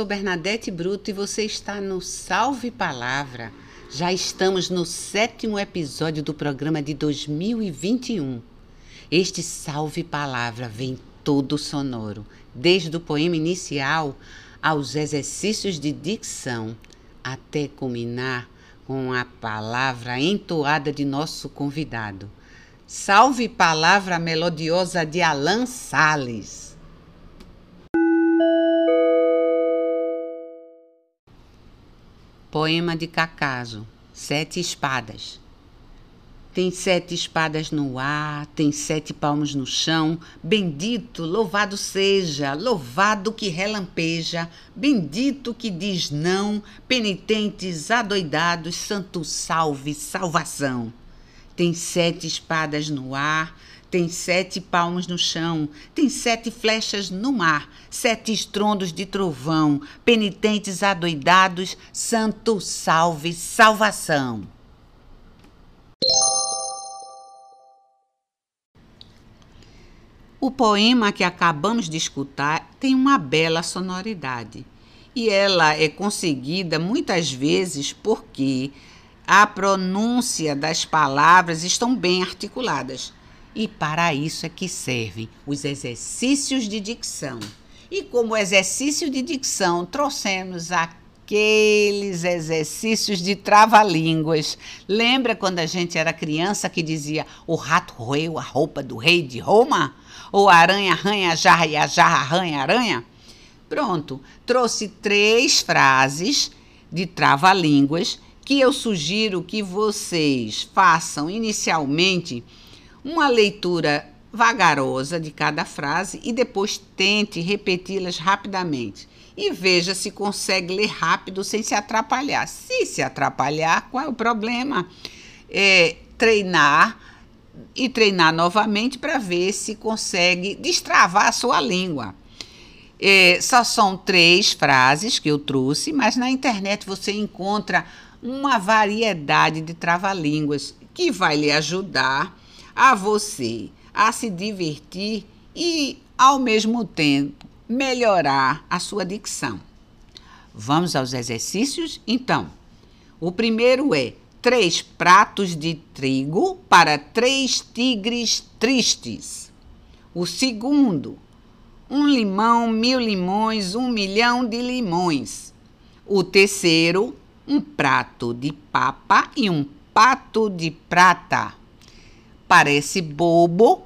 Sou Bernadette Bruto e você está no Salve Palavra. Já estamos no sétimo episódio do programa de 2021. Este Salve Palavra vem todo sonoro, desde o poema inicial aos exercícios de dicção, até culminar com a palavra entoada de nosso convidado. Salve Palavra melodiosa de Alan Sales. Poema de Cacaso, Sete Espadas. Tem sete espadas no ar, tem sete palmos no chão. Bendito, louvado seja, louvado que relampeja, bendito que diz não, penitentes adoidados, santo salve, salvação. Tem sete espadas no ar, tem sete palmos no chão, tem sete flechas no mar, sete estrondos de trovão, penitentes adoidados, santo salve, salvação. O poema que acabamos de escutar tem uma bela sonoridade. E ela é conseguida muitas vezes porque a pronúncia das palavras estão bem articuladas. E para isso é que servem os exercícios de dicção. E como exercício de dicção, trouxemos aqueles exercícios de trava-línguas. Lembra quando a gente era criança que dizia o rato roeu a roupa do rei de Roma? Ou a aranha arranha a jarra e a jarra arranha a aranha? Pronto, trouxe três frases de trava-línguas que eu sugiro que vocês façam inicialmente uma leitura vagarosa de cada frase e depois tente repeti-las rapidamente. E veja se consegue ler rápido sem se atrapalhar. Se se atrapalhar, qual é o problema? É treinar e treinar novamente para ver se consegue destravar a sua língua. É, só são três frases que eu trouxe, mas na internet você encontra uma variedade de trava-línguas que vai lhe ajudar a você a se divertir e, ao mesmo tempo, melhorar a sua dicção. Vamos aos exercícios? Então, o primeiro é três pratos de trigo para três tigres tristes. O segundo, um limão, mil limões, um milhão de limões. O terceiro, um prato de papa e um pato de prata. Parece bobo,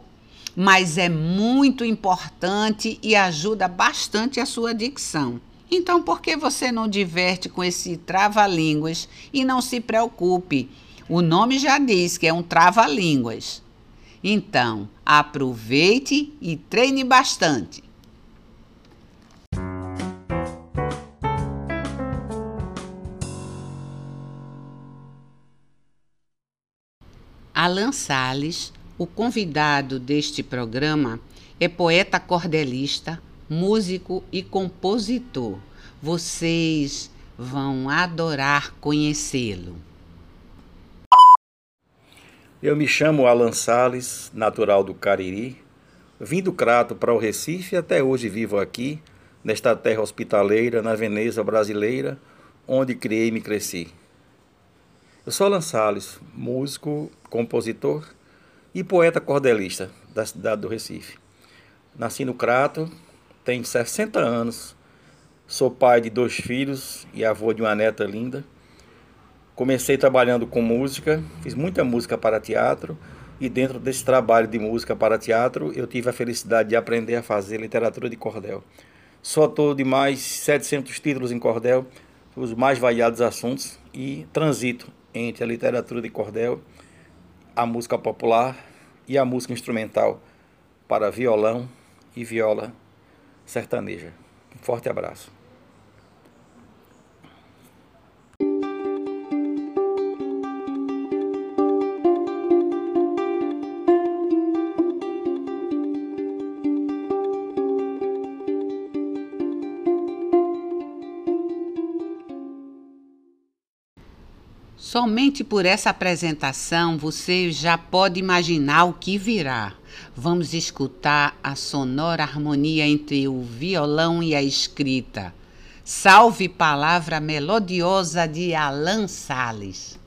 mas é muito importante e ajuda bastante a sua dicção. Então, por que você não diverte com esse trava-línguas e não se preocupe? O nome já diz que é um trava-línguas. Então, aproveite e treine bastante. Alan Sales, o convidado deste programa, é poeta cordelista, músico e compositor. Vocês vão adorar conhecê-lo. Eu me chamo Alan Sales, natural do Cariri. Vim do Crato para o Recife e até hoje vivo aqui, nesta terra hospitaleira, na Veneza brasileira, onde criei e me cresci. Eu sou Alan Salles, músico, compositor e poeta cordelista da cidade do Recife. Nasci no Crato, tenho 60 anos, sou pai de dois filhos e avô de uma neta linda. Comecei trabalhando com música, fiz muita música para teatro e dentro desse trabalho de música para teatro eu tive a felicidade de aprender a fazer literatura de cordel. Sou autor de mais 700 títulos em cordel, os mais variados assuntos e transito entre a literatura de cordel, a música popular e a música instrumental para violão e viola sertaneja. Um forte abraço. Somente por essa apresentação você já pode imaginar o que virá. Vamos escutar a sonora harmonia entre o violão e a escrita. Salve palavra melodiosa de Alan Sales.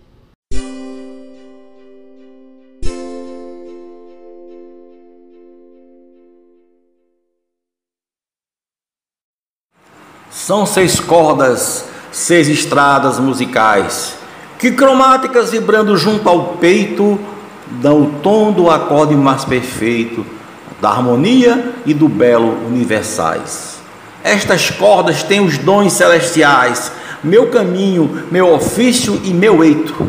São seis cordas, seis estradas musicais, que cromáticas vibrando junto ao peito, dão o tom do acorde mais perfeito, da harmonia e do belo universais. Estas cordas têm os dons celestiais, meu caminho, meu ofício e meu eito,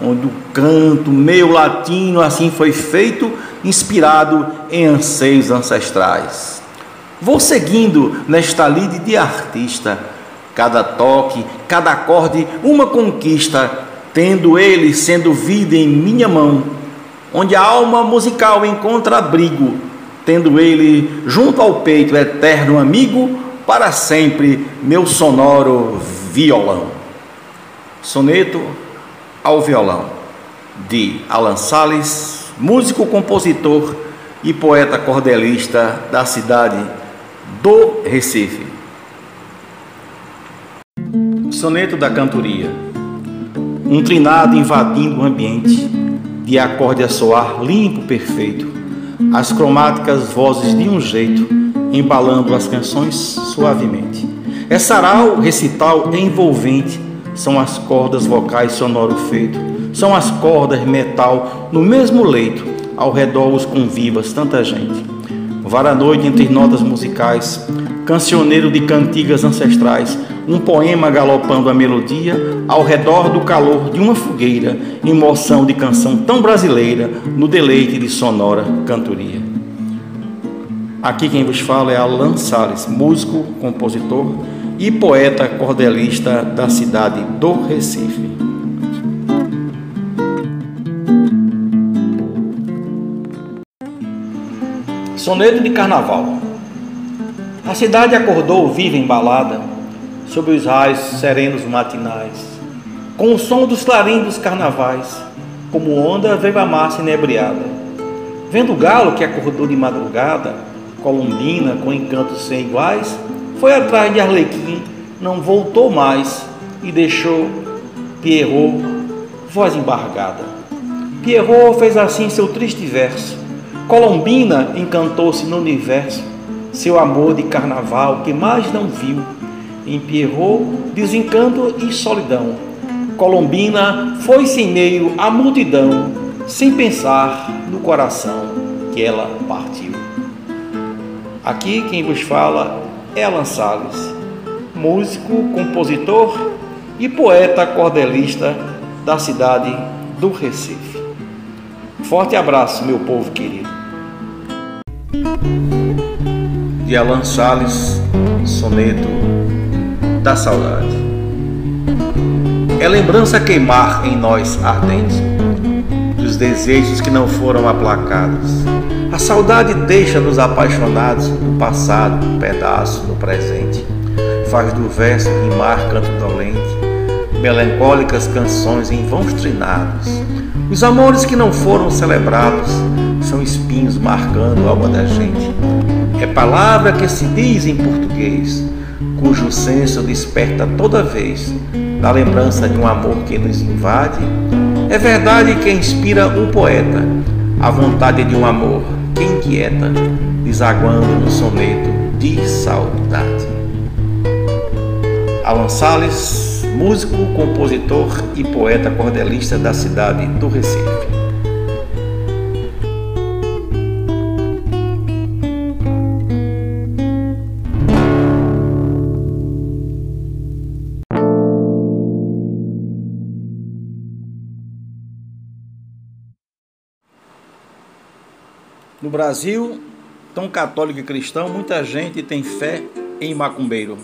onde o canto meu latino assim foi feito, inspirado em anseios ancestrais. Vou seguindo nesta lide de artista, cada toque, cada acorde, uma conquista, tendo ele sendo vida em minha mão, onde a alma musical encontra abrigo, tendo ele junto ao peito eterno amigo, para sempre meu sonoro violão. Soneto ao violão, de Alan Sales, músico, compositor e poeta cordelista da cidade do Recife. Soneto da Cantoria. Um trinado invadindo o ambiente, de acorde a soar limpo, perfeito, as cromáticas vozes de um jeito, embalando as canções suavemente. É sarau, recital envolvente, são as cordas vocais sonoro feito, são as cordas metal no mesmo leito, ao redor os convivas tanta gente Vara noite entre notas musicais, cancioneiro de cantigas ancestrais, um poema galopando a melodia ao redor do calor de uma fogueira, emoção de canção tão brasileira no deleite de sonora cantoria. Aqui quem vos fala é Alan Sales, músico, compositor e poeta cordelista da cidade do Recife. Soneto de Carnaval. A cidade acordou viva embalada, sob os raios serenos matinais, com o som dos clarins dos carnavais, como onda veio a massa inebriada. Vendo o galo que acordou de madrugada, colombina com encantos sem iguais, foi atrás de Arlequim, não voltou mais. E deixou Pierrot, voz embargada. Pierrot fez assim seu triste verso. Colombina encantou-se no universo, seu amor de carnaval que mais não viu, empierrou desencanto e solidão. Colombina foi-se em meio à multidão, sem pensar no coração que ela partiu. Aqui quem vos fala é Alan Salles, músico, compositor e poeta cordelista da cidade do Recife. Forte abraço, meu povo querido de Alan Sales, soneto da saudade. É lembrança queimar em nós ardente dos desejos que não foram aplacados. A saudade deixa-nos apaixonados no passado, um pedaço no presente. Faz do verso rimar canto dolente, melancólicas canções em vãos trinados. Os amores que não foram celebrados são espinhos marcando a alma da gente. É palavra que se diz em português, cujo senso desperta toda vez da lembrança de um amor que nos invade. É verdade que inspira um poeta, a vontade de um amor que inquieta, desaguando no soneto de saudade. Alan Salles, músico, compositor e poeta cordelista da cidade do Recife. Brasil, tão católico e cristão, muita gente tem fé em macumbeiro.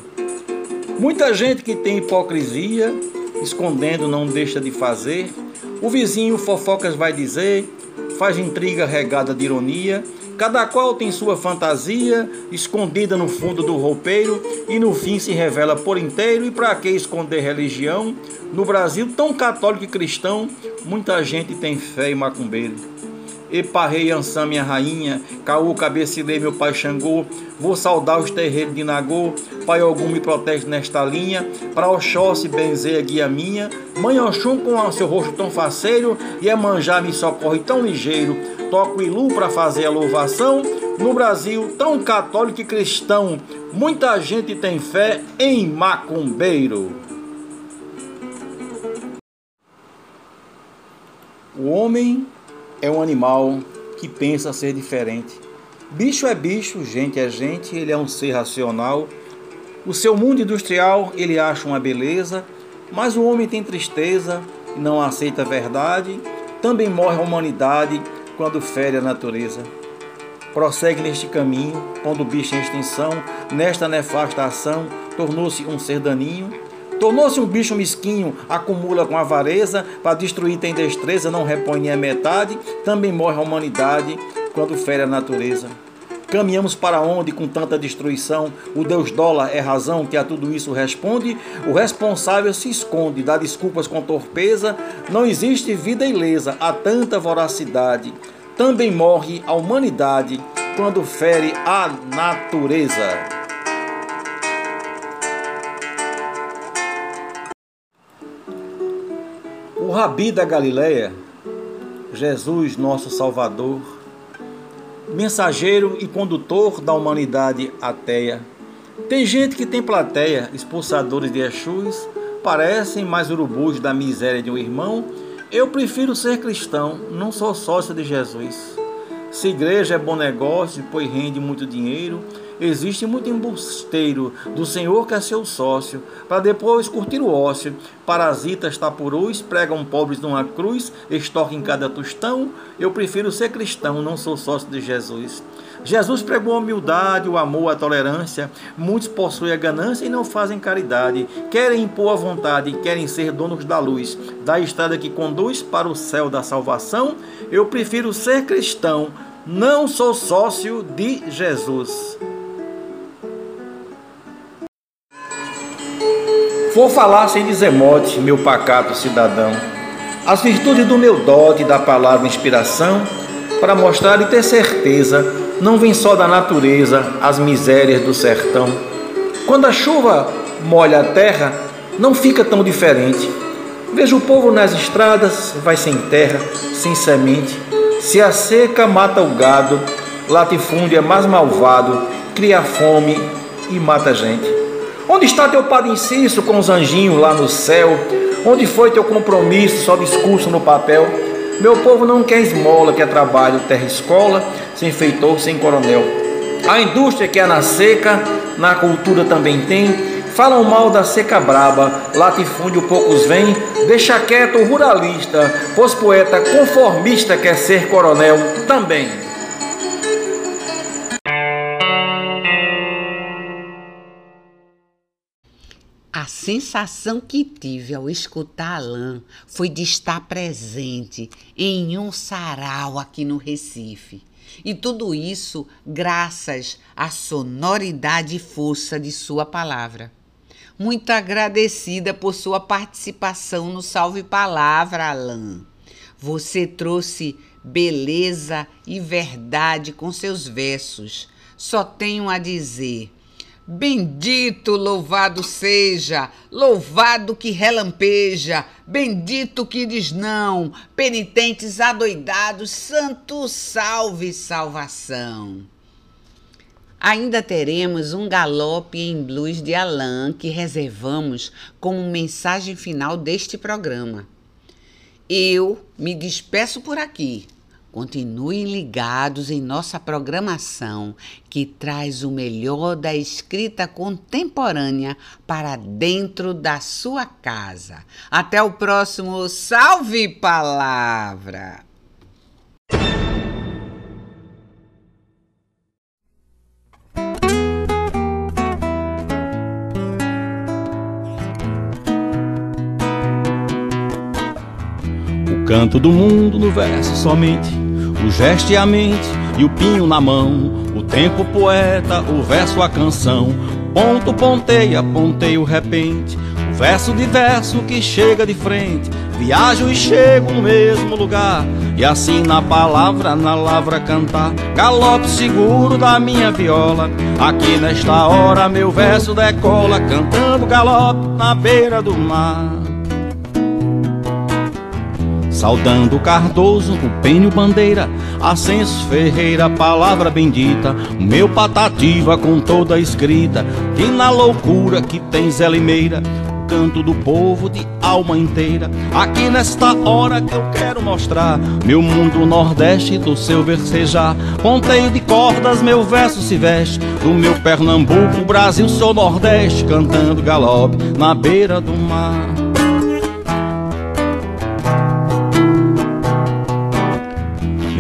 Muita gente que tem hipocrisia, escondendo não deixa de fazer. O vizinho fofocas vai dizer, faz intriga regada de ironia. Cada qual tem sua fantasia, escondida no fundo do roupeiro, e no fim se revela por inteiro. E para que esconder religião? No Brasil, tão católico e cristão, muita gente tem fé em macumbeiro. Eparrei Ansã, minha rainha, Caú, cabecilei, meu pai Xangô, vou saudar os terreiros de Nagô, Pai Ogum me protege nesta linha, para Oxóssi benzer guia minha, Mãe Oxum com seu rosto tão faceiro, e a manjar me socorre tão ligeiro, toco Ilu para fazer a louvação, no Brasil tão católico e cristão, muita gente tem fé em macumbeiro. O homem é um animal que pensa ser diferente. Bicho é bicho, gente é gente, ele é um ser racional. O seu mundo industrial ele acha uma beleza, mas o homem tem tristeza e não aceita a verdade. Também morre a humanidade quando fere a natureza. Prossegue neste caminho, quando o bicho em extinção, nesta nefasta ação, tornou-se um ser daninho Tornou-se um bicho mesquinho, acumula com avareza, para destruir tem destreza, não repõe nem a metade, também morre a humanidade quando fere a natureza. Caminhamos para onde com tanta destruição? O Deus dólar é razão que a tudo isso responde? O responsável se esconde, dá desculpas com torpeza. Não existe vida ilesa, há tanta voracidade. Também morre a humanidade quando fere a natureza. O Rabi da Galileia, Jesus, nosso Salvador, mensageiro e condutor da humanidade ateia. Tem gente que tem plateia, expulsadores de Exus, parecem mais urubus da miséria de um irmão. Eu prefiro ser cristão, não sou sócio de Jesus. Se igreja é bom negócio, pois rende muito dinheiro, Existe muito embusteiro do senhor que é seu sócio, para depois curtir o ócio. Parasitas tapurus pregam pobres numa cruz, estoque em cada tostão. Eu prefiro ser cristão, não sou sócio de Jesus. Jesus pregou a humildade, o amor, a tolerância. Muitos possuem a ganância e não fazem caridade. Querem impor a vontade, querem ser donos da luz, da estrada que conduz para o céu da salvação. Eu prefiro ser cristão, não sou sócio de Jesus. Vou falar sem dizer mote, meu pacato cidadão, as virtudes do meu dote da palavra inspiração, para mostrar e ter certeza, não vem só da natureza as misérias do sertão. Quando a chuva molha a terra, não fica tão diferente. Vejo o povo nas estradas, vai sem terra, sem semente. Se a seca mata o gado, latifúndio é mais malvado, cria fome e mata gente. Onde está teu Padre Inciso com os anjinhos lá no céu? Onde foi teu compromisso, só discurso no papel? Meu povo não quer esmola, quer trabalho, terra escola, sem feitor, sem coronel. A indústria que é na seca, na cultura também tem. Falam mal da seca braba, latifúndio poucos vêm. Deixa quieto o ruralista, pois poeta conformista quer ser coronel também. A sensação que tive ao escutar Alain foi de estar presente em um sarau aqui no Recife. E tudo isso graças à sonoridade e força de sua palavra. Muito agradecida por sua participação no Salve Palavra, Alain. Você trouxe beleza e verdade com seus versos. Só tenho a dizer Bendito, louvado seja, louvado que relampeja, bendito que diz não, penitentes adoidados, santo salve salvação. Ainda teremos um galope em blues de Alain que reservamos como mensagem final deste programa. Eu me despeço por aqui Continuem ligados em nossa programação, que traz o melhor da escrita contemporânea para dentro da sua casa. Até o próximo Salve Palavra! O canto do mundo no verso somente o gesto e a mente e o pinho na mão, o tempo poeta, o verso a canção, ponto ponteia, ponteio repente, o verso de verso que chega de frente, Viajo e chego no mesmo lugar E assim na palavra, na lavra cantar. Galope seguro da minha viola Aqui nesta hora meu verso decola Cantando galope na beira do mar Saudando Cardoso, o Pênio Bandeira, Ascenso Ferreira, palavra bendita, o meu patativa com toda a escrita, que na loucura que tem Zé Limeira, canto do povo de alma inteira. Aqui nesta hora que eu quero mostrar meu mundo nordeste do seu versejar. Ponteio de cordas, meu verso se veste do meu Pernambuco, Brasil, sou nordeste, cantando galope na beira do mar.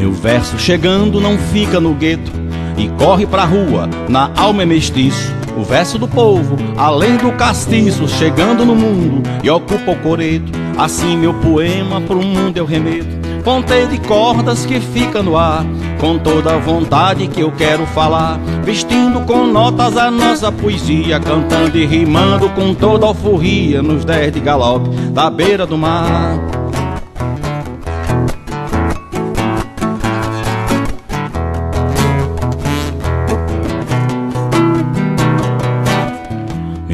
Meu verso chegando não fica no gueto e corre pra rua, na alma é mestiço o verso do povo, além do castiço, chegando no mundo e ocupa o coreto. Assim meu poema pro mundo eu remeto. Ponteio de cordas que fica no ar, com toda a vontade que eu quero falar. Vestindo com notas a nossa poesia, cantando e rimando com toda a alforria nos dez de galope da beira do mar.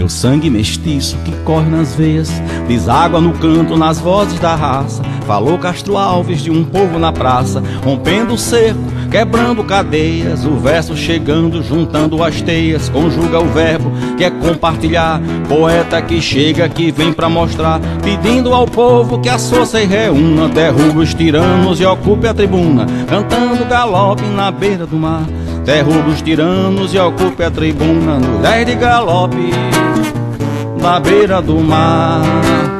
Meu sangue mestiço que corre nas veias, deságua no canto nas vozes da raça. Falou Castro Alves de um povo na praça, rompendo o cerco, quebrando cadeias. O verso chegando, juntando as teias, conjuga o verbo que é compartilhar. Poeta que chega, que vem pra mostrar, pedindo ao povo que a força e reúna, derruba os tiranos e ocupe a tribuna, cantando galope na beira do mar. Derruba os tiranos e ocupe a tribuna no 10 de galope na beira do mar.